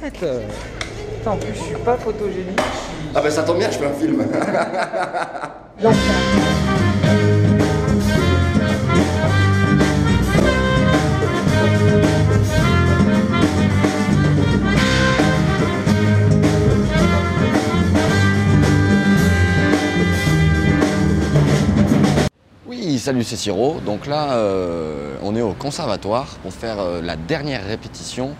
arrête. Putain, en plus, je suis pas photogénique. Ah bah ça tombe bien, je fais un film. Oui, salut, c'est Siro. Donc là, euh, on est au conservatoire pour faire euh, la dernière répétition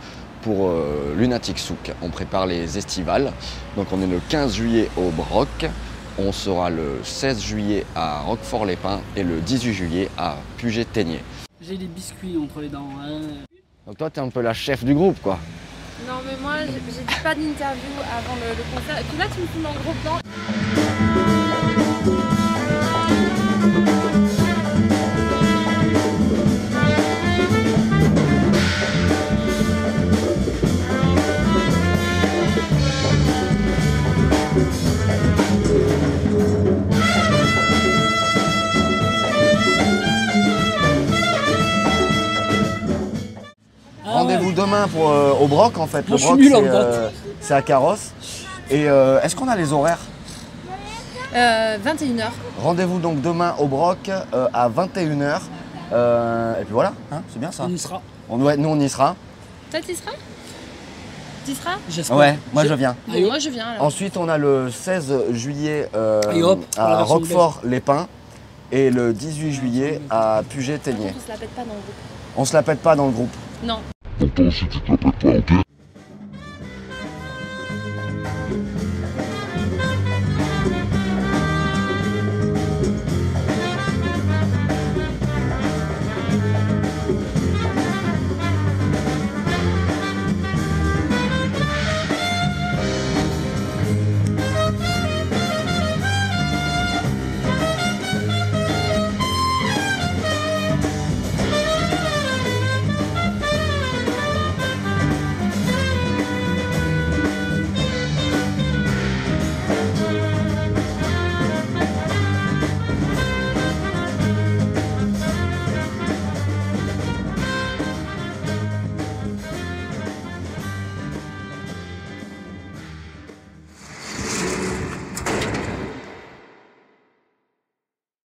pour euh, Lunatic Souk. On prépare les estivales. Donc on est le 15 juillet au Broc. On sera le 16 juillet à Roquefort-les-Pins et le 18 juillet à Puget-Ténier. J'ai les biscuits entre les dents. hein. Donc toi, t'es un peu la chef du groupe, quoi. Non mais moi j'ai dit pas d'interview avant le, le concert. Et puis là tu me filmes en gros plan. Rendez-vous demain pour, euh, au Broc, en fait. Moi, le Broc, c'est, euh, c'est à Carrosse. Et euh, est-ce qu'on a les horaires? Euh, 21h. Rendez-vous donc demain au Broc euh, à 21h. et puis voilà, hein, c'est bien ça. On y sera. On, ouais, nous, on y sera. Toi tu y seras? Tu y seras? J'espère. Ouais, moi Je- je viens. Allez, hop. Moi je viens alors. Ensuite, on a le 16 juillet euh, hop, à Roquefort-les-Pins et le 18 juillet à Puget-Ténier. On se la pète pas dans le groupe. On se la pète pas dans le groupe. Non. Attends, si tu te la pètes pas, ok?